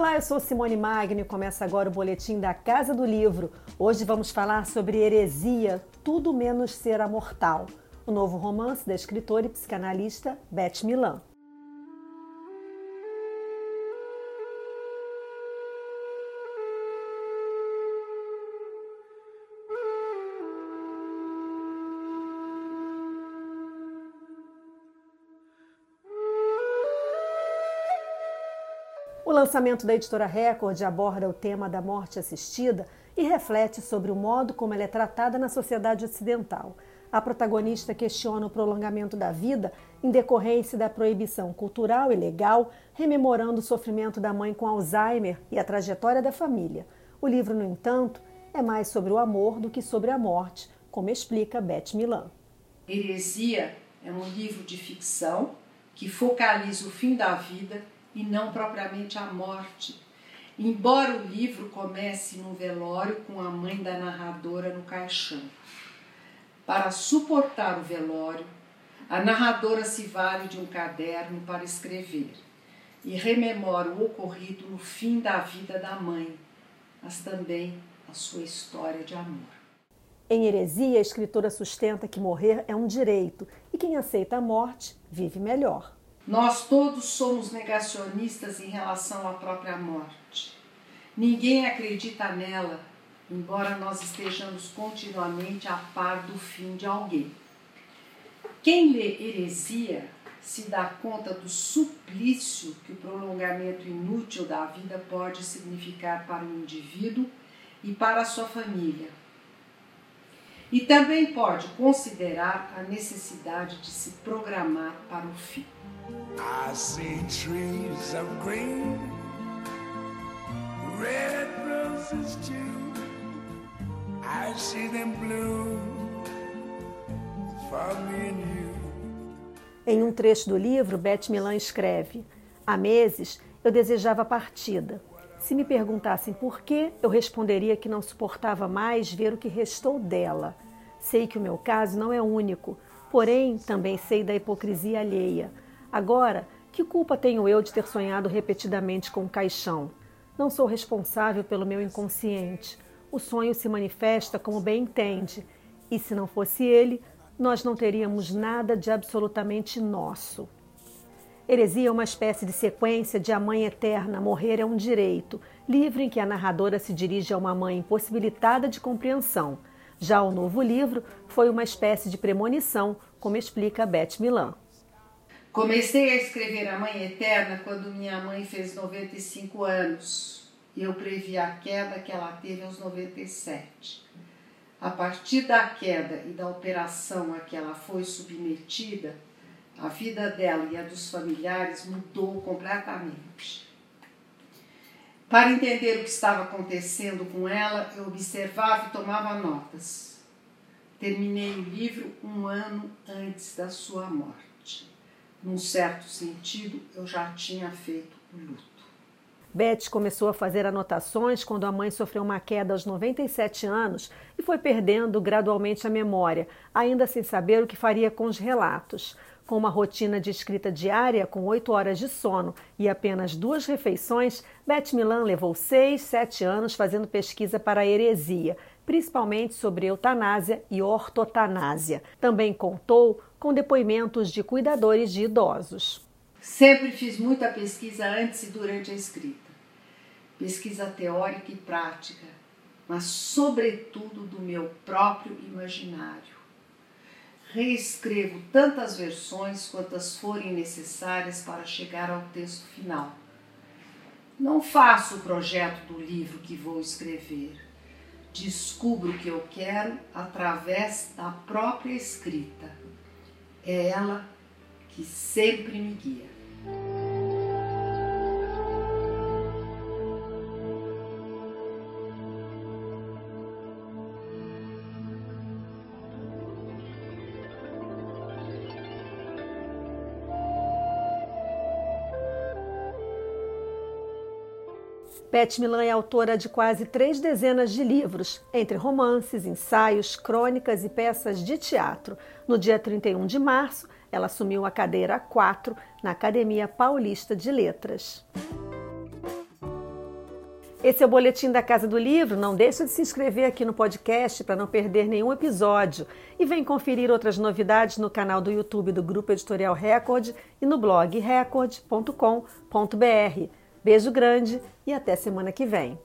Olá, eu sou Simone Magno e começa agora o boletim da Casa do Livro. Hoje vamos falar sobre heresia, tudo menos ser amortal, o novo romance da escritora e psicanalista Beth Milan. O lançamento da editora Record aborda o tema da morte assistida e reflete sobre o modo como ela é tratada na sociedade ocidental. A protagonista questiona o prolongamento da vida em decorrência da proibição cultural e legal, rememorando o sofrimento da mãe com Alzheimer e a trajetória da família. O livro, no entanto, é mais sobre o amor do que sobre a morte, como explica Beth Milan. Heresia é um livro de ficção que focaliza o fim da vida e não propriamente a morte. Embora o livro comece num velório com a mãe da narradora no caixão. Para suportar o velório, a narradora se vale de um caderno para escrever e rememora o ocorrido no fim da vida da mãe, mas também a sua história de amor. Em Heresia, a escritora sustenta que morrer é um direito e quem aceita a morte vive melhor. Nós todos somos negacionistas em relação à própria morte. Ninguém acredita nela, embora nós estejamos continuamente a par do fim de alguém. Quem lê heresia se dá conta do suplício que o prolongamento inútil da vida pode significar para o indivíduo e para a sua família. E também pode considerar a necessidade de se programar para o fim. I see trees of green, red roses too. I see them bloom for me and you. Em um trecho do livro, Beth Milan escreve: Há meses eu desejava a partida. Se me perguntassem por quê, eu responderia que não suportava mais ver o que restou dela. Sei que o meu caso não é único, porém também sei da hipocrisia alheia Agora, que culpa tenho eu de ter sonhado repetidamente com o caixão? Não sou responsável pelo meu inconsciente. O sonho se manifesta como bem entende, e se não fosse ele, nós não teríamos nada de absolutamente nosso. Heresia é uma espécie de sequência de A Mãe Eterna, Morrer é um Direito, livro em que a narradora se dirige a uma mãe impossibilitada de compreensão. Já o novo livro foi uma espécie de premonição, como explica Beth Milan. Comecei a escrever A Mãe Eterna quando minha mãe fez 95 anos eu previ a queda que ela teve aos 97. A partir da queda e da operação a que ela foi submetida, a vida dela e a dos familiares mudou completamente. Para entender o que estava acontecendo com ela, eu observava e tomava notas. Terminei o livro um ano antes da sua morte num certo sentido, eu já tinha feito o luto. Beth começou a fazer anotações quando a mãe sofreu uma queda aos 97 anos e foi perdendo gradualmente a memória, ainda sem saber o que faria com os relatos. Com uma rotina de escrita diária, com oito horas de sono e apenas duas refeições, Beth Milan levou seis, sete anos fazendo pesquisa para a heresia, principalmente sobre eutanásia e ortotanásia. Também contou com depoimentos de cuidadores de idosos. Sempre fiz muita pesquisa antes e durante a escrita. Pesquisa teórica e prática, mas sobretudo do meu próprio imaginário. Reescrevo tantas versões quantas forem necessárias para chegar ao texto final. Não faço o projeto do livro que vou escrever. Descubro o que eu quero através da própria escrita é ela que sempre me guia. Beth Milan é autora de quase três dezenas de livros, entre romances, ensaios, crônicas e peças de teatro. No dia 31 de março, ela assumiu a cadeira 4 na Academia Paulista de Letras. Esse é o Boletim da Casa do Livro. Não deixe de se inscrever aqui no podcast para não perder nenhum episódio. E vem conferir outras novidades no canal do YouTube do Grupo Editorial Record e no blog record.com.br. Beijo grande e até semana que vem.